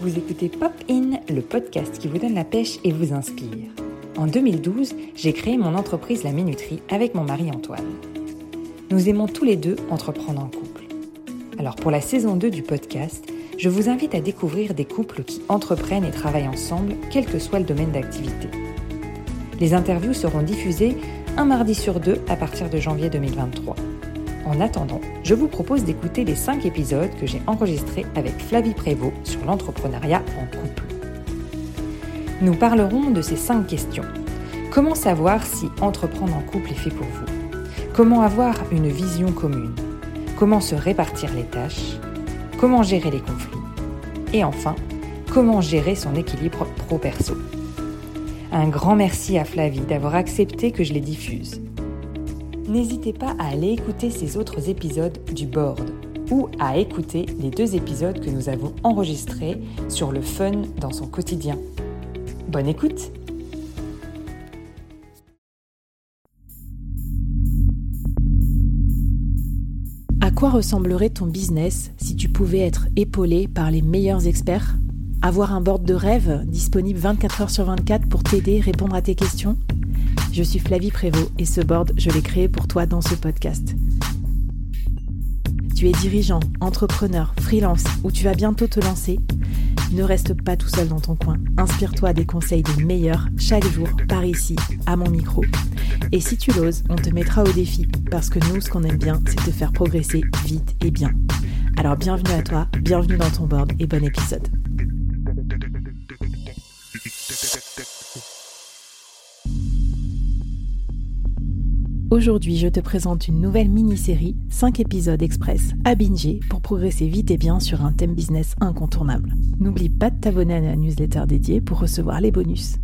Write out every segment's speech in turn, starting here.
Vous écoutez Pop In, le podcast qui vous donne la pêche et vous inspire. En 2012, j'ai créé mon entreprise La Minuterie avec mon mari Antoine. Nous aimons tous les deux entreprendre en couple. Alors pour la saison 2 du podcast, je vous invite à découvrir des couples qui entreprennent et travaillent ensemble, quel que soit le domaine d'activité. Les interviews seront diffusées un mardi sur deux à partir de janvier 2023. En attendant, je vous propose d'écouter les 5 épisodes que j'ai enregistrés avec Flavie Prévost sur l'entrepreneuriat en couple. Nous parlerons de ces 5 questions. Comment savoir si entreprendre en couple est fait pour vous? Comment avoir une vision commune? Comment se répartir les tâches? Comment gérer les conflits? Et enfin, comment gérer son équilibre pro-perso? Un grand merci à Flavie d'avoir accepté que je les diffuse n'hésitez pas à aller écouter ces autres épisodes du board ou à écouter les deux épisodes que nous avons enregistrés sur le fun dans son quotidien. Bonne écoute! À quoi ressemblerait ton business si tu pouvais être épaulé par les meilleurs experts? Avoir un board de rêve disponible 24 heures sur 24 pour t'aider, répondre à tes questions? Je suis Flavie Prévost et ce board, je l'ai créé pour toi dans ce podcast. Tu es dirigeant, entrepreneur, freelance ou tu vas bientôt te lancer? Ne reste pas tout seul dans ton coin. Inspire-toi des conseils des meilleurs chaque jour par ici, à mon micro. Et si tu l'oses, on te mettra au défi parce que nous, ce qu'on aime bien, c'est te faire progresser vite et bien. Alors bienvenue à toi, bienvenue dans ton board et bon épisode. Aujourd'hui, je te présente une nouvelle mini-série, 5 épisodes express à binger pour progresser vite et bien sur un thème business incontournable. N'oublie pas de t'abonner à la newsletter dédiée pour recevoir les bonus.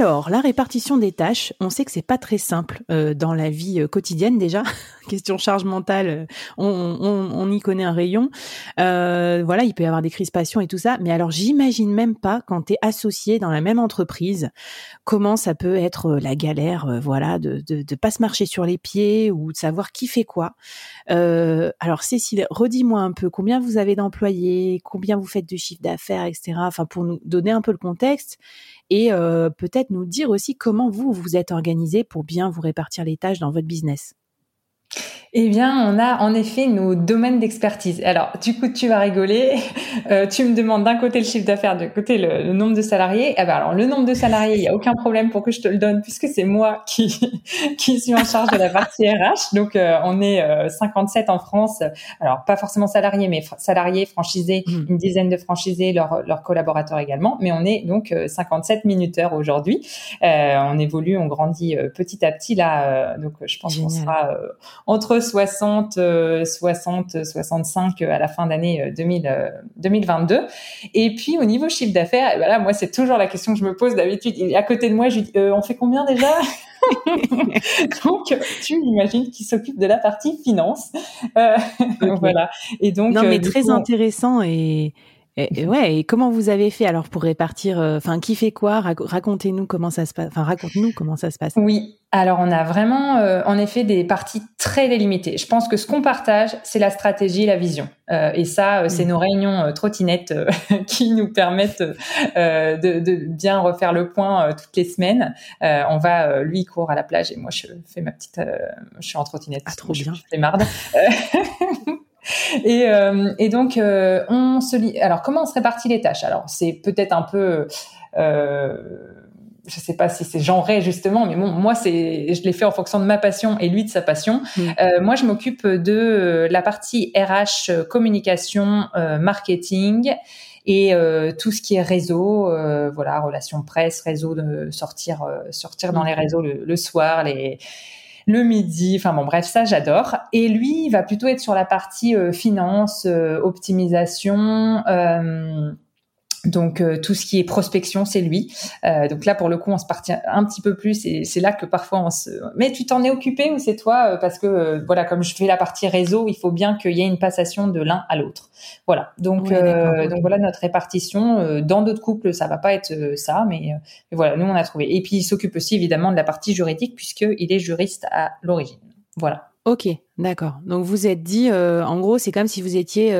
Alors, la répartition des tâches, on sait que c'est pas très simple euh, dans la vie euh, quotidienne déjà. Question charge mentale, euh, on, y connaît un rayon. voilà, il peut y avoir des crispations et tout ça. Mais alors, j'imagine même pas quand tu es associé dans la même entreprise, comment ça peut être la galère, voilà, de, de, de pas se marcher sur les pieds ou de savoir qui fait quoi. alors, Cécile, redis-moi un peu combien vous avez d'employés, combien vous faites de chiffre d'affaires, etc. Enfin, pour nous donner un peu le contexte et peut-être nous dire aussi comment vous vous êtes organisé pour bien vous répartir les tâches dans votre business. Eh bien, on a en effet nos domaines d'expertise. Alors, du coup, tu vas rigoler. Euh, tu me demandes d'un côté le chiffre d'affaires, de côté le, nombre de salariés. Eh ben, alors, le nombre de salariés, il n'y a aucun problème pour que je te le donne puisque c'est moi qui qui suis en charge de la partie RH. Donc, euh, on est 57 euh, en France. Alors, pas forcément salariés, mais salariés, franchisés, mmh. une dizaine de franchisés, leurs leurs collaborateurs également. Mais on est donc 57 minuteurs aujourd'hui. on évolue, on grandit petit à petit là. donc, je pense qu'on sera entre 60, 60, 65 à la fin d'année 2022. Euh, Et puis au niveau chiffre d'affaires, voilà, moi c'est toujours la question que je me pose d'habitude. À côté de moi, je dis, euh, on fait combien déjà? Donc, tu imagines qui s'occupe de la partie finance. Euh, voilà. Et donc, non, mais très intéressant et, et, ouais, et comment vous avez fait alors pour répartir euh, Enfin, qui fait quoi? Racontez-nous comment ça se passe. Enfin, raconte-nous comment ça se passe. Oui, alors on a vraiment, euh, en effet, des parties très délimitées. Je pense que ce qu'on partage, c'est la stratégie, la vision. Euh, et ça, c'est mm. nos réunions trottinettes qui nous permettent de, de, bien refaire le point toutes les semaines. on va, lui, il court à la plage et moi, je fais ma petite, je suis en trottinette. Ah, trop bien. Je fais marde. Et, euh, et, donc, euh, on se lit. Alors, comment on se répartit les tâches? Alors, c'est peut-être un peu. Euh, je sais pas si c'est genré justement, mais bon, moi c'est, je l'ai fait en fonction de ma passion et lui de sa passion. Mm. Euh, moi, je m'occupe de la partie RH, communication, euh, marketing et euh, tout ce qui est réseau, voilà, relations presse, réseau de sortir, sortir dans les réseaux le, le soir, les le midi. Enfin bon, bref, ça j'adore. Et lui, il va plutôt être sur la partie euh, finance, euh, optimisation. Euh, donc tout ce qui est prospection, c'est lui. donc là, pour le coup, on se partit un petit peu plus et c'est là que parfois on se. Mais tu t'en es occupé ou c'est toi? Parce que voilà, comme je fais la partie réseau, il faut bien qu'il y ait une passation de l'un à l'autre. Voilà. Donc donc voilà notre répartition. Dans d'autres couples, ça va pas être ça, mais, mais, voilà, nous on a trouvé. Et puis il s'occupe aussi évidemment de la partie juridique puisque il est juriste à l'origine. Voilà. Ok, d'accord. Donc vous êtes dit, en gros, c'est comme si vous étiez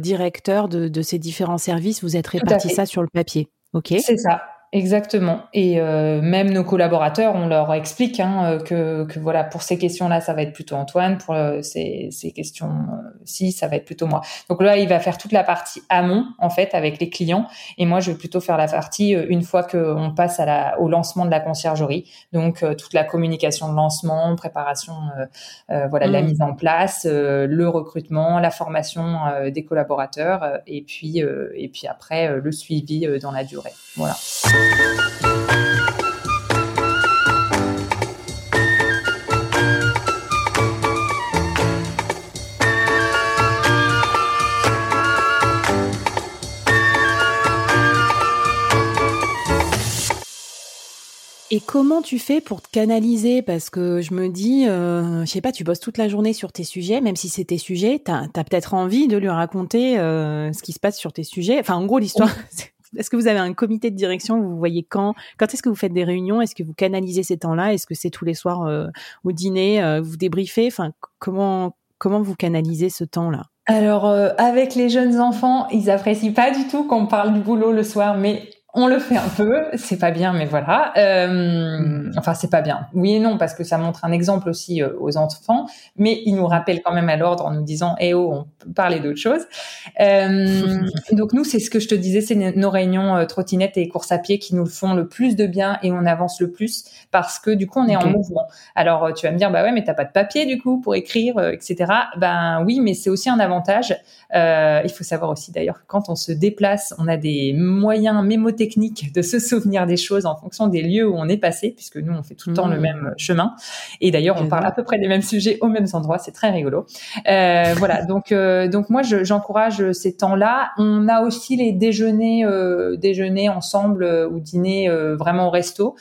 directeur de, de, ces différents services, vous êtes réparti ça sur le papier. Ok. C'est ça. Exactement. Et euh, même nos collaborateurs, on leur explique hein, euh, que, que, voilà, pour ces questions-là, ça va être plutôt Antoine. Pour euh, ces, ces questions-ci, ça va être plutôt moi. Donc là, il va faire toute la partie amont, en fait, avec les clients. Et moi, je vais plutôt faire la partie une fois qu'on passe à la, au lancement de la conciergerie. Donc toute la communication de lancement, préparation, voilà, de la mmh. mise en place, le recrutement, la formation des collaborateurs, et puis et puis après le suivi dans la durée. Voilà. Et comment tu fais pour te canaliser? Parce que je me dis, euh, je sais pas, tu bosses toute la journée sur tes sujets, même si c'est tes sujets, tu as, peut-être envie de lui raconter euh, ce qui se passe sur tes sujets. Enfin, en gros, l'histoire, Est-ce que vous avez un comité de direction Vous voyez quand? Quand est-ce que vous faites des réunions? Est-ce que vous canalisez ces temps-là? Est-ce que c'est tous les soirs euh, au dîner euh, Vous débriefez? Enfin, comment comment vous canalisez ce temps-là? Alors, euh, avec les jeunes enfants, ils apprécient pas du tout qu'on parle du boulot le soir, mais on le fait un peu, c'est pas bien, mais voilà. Euh, enfin, c'est pas bien. Oui et non, parce que ça montre un exemple aussi euh, aux enfants, mais il nous rappelle quand même à l'ordre en nous disant "Eh oh, on peut parler d'autre chose." Euh, donc nous, c'est ce que je te disais, c'est nos réunions euh, trottinettes et courses à pied qui nous font le plus de bien et on avance le plus parce que du coup, on est en mouvement. Alors, euh, tu vas me dire "Bah ouais, mais t'as pas de papier du coup pour écrire, etc." Ben oui, mais c'est aussi un avantage. il faut savoir aussi d'ailleurs que quand on se déplace, on a des moyens mémotechniques technique de se souvenir des choses en fonction des lieux où on est passé, puisque nous, on fait tout le temps le mmh. même chemin. Et d'ailleurs, on parle à peu près des mêmes sujets aux mêmes endroits. C'est très rigolo. Euh, voilà. Donc, euh, donc moi, j'encourage ces temps-là. On a aussi les déjeuners, euh, déjeuners ensemble ou dîner vraiment au resto,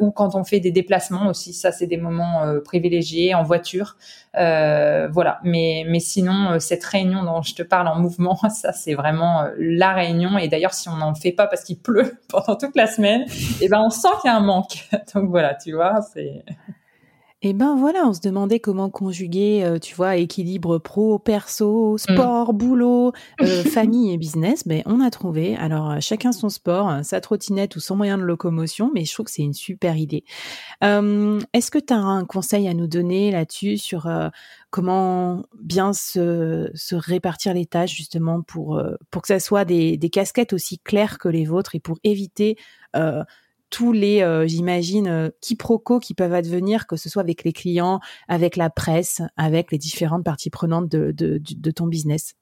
ou quand on fait des déplacements aussi. Ça, c'est des moments privilégiés en voiture. Euh, voilà. Mais, mais sinon, euh, cette réunion dont je te parle en mouvement, ça, c'est vraiment euh, la réunion. Et d'ailleurs, si on n'en fait pas parce qu'il pleut pendant toute la semaine, eh ben, on sent qu'il y a un manque. Donc voilà, tu vois, c'est. Et ben voilà, on se demandait comment conjuguer, euh, tu vois, équilibre pro, perso, mm. sport, boulot, euh, famille et business. Ben on a trouvé. Alors euh, chacun son sport, sa trottinette ou son moyen de locomotion, mais je trouve que c'est une super idée. Est-ce que tu as un conseil à nous donner là-dessus sur comment bien se, se, répartir les tâches justement pour pour que ça soit des, des casquettes aussi claires que les vôtres et pour éviter tous les, euh, j'imagine, euh, quiproquos qui peuvent advenir, que ce soit avec les clients, avec la presse, avec les différentes parties prenantes de, de, de ton business.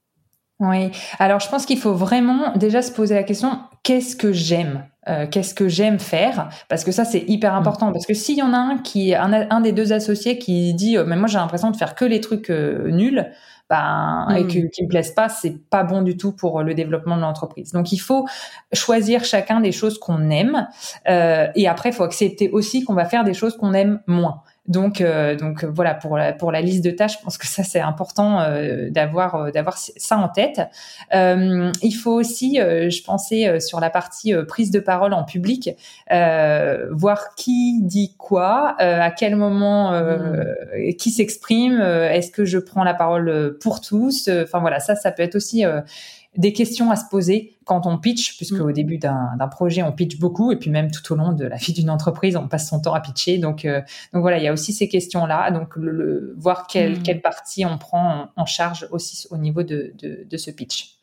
Oui, alors je pense qu'il faut vraiment déjà se poser la question, qu'est-ce que j'aime euh, qu'est-ce que j'aime faire? Parce que ça c'est hyper mmh. important. Parce que s'il y en a un qui un, un des deux associés qui dit mais moi j'ai l'impression de faire que les trucs nuls ben, et que, mmh. qui me plaisent pas, c'est pas bon du tout pour le développement de l'entreprise. Donc il faut choisir chacun des choses qu'on aime euh, et après il faut accepter aussi qu'on va faire des choses qu'on aime moins. Donc, euh, donc voilà pour la, pour la liste de tâches, je pense que ça c'est important euh, d'avoir euh, d'avoir ça en tête. il faut aussi, je pensais sur la partie prise de parole en public, voir qui dit quoi, à quel moment, mmh. qui s'exprime, est-ce que je prends la parole pour tous. Enfin voilà, ça ça peut être aussi des questions à se poser quand on pitch, puisque au mm. début d'un projet, on pitch beaucoup, et puis même tout au long de la vie d'une entreprise, on passe son temps à pitcher. Donc, euh, donc voilà, il y a aussi ces questions-là. Donc, le, voir quelle, mm. quelle partie on prend en, charge aussi au niveau de, de, ce pitch.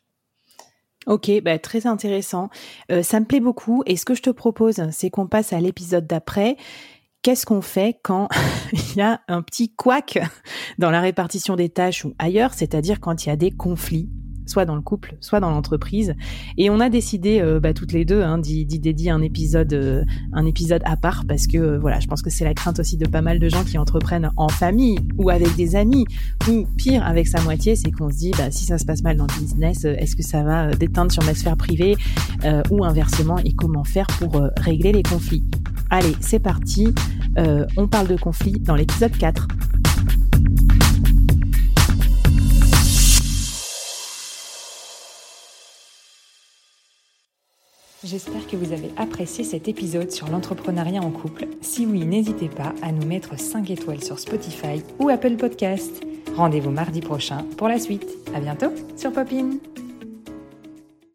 Ok, bah, très intéressant. Euh, ça me plaît beaucoup. Et ce que je te propose, c'est qu'on passe à l'épisode d'après. Qu'est-ce qu'on fait quand il y a un petit couac dans la répartition des tâches ou ailleurs, c'est-à-dire quand il y a des conflits? Soit dans le couple, soit dans l'entreprise. Et on a décidé, euh, bah, toutes les deux, hein, d'y dédier un épisode, euh, un épisode à part parce que euh, voilà, je pense que c'est la crainte aussi de pas mal de gens qui entreprennent en famille ou avec des amis ou pire avec sa moitié, c'est qu'on se dit, bah, si ça se passe mal dans le business, est-ce que ça va déteindre sur ma sphère privée ou inversement et comment faire pour régler les conflits? Allez, c'est parti. on parle de conflits dans l'épisode 4. J'espère que vous avez apprécié cet épisode sur l'entrepreneuriat en couple. Si oui, n'hésitez pas à nous mettre 5 étoiles sur Spotify ou Apple Podcast. Rendez-vous mardi prochain pour la suite. À bientôt sur Popine.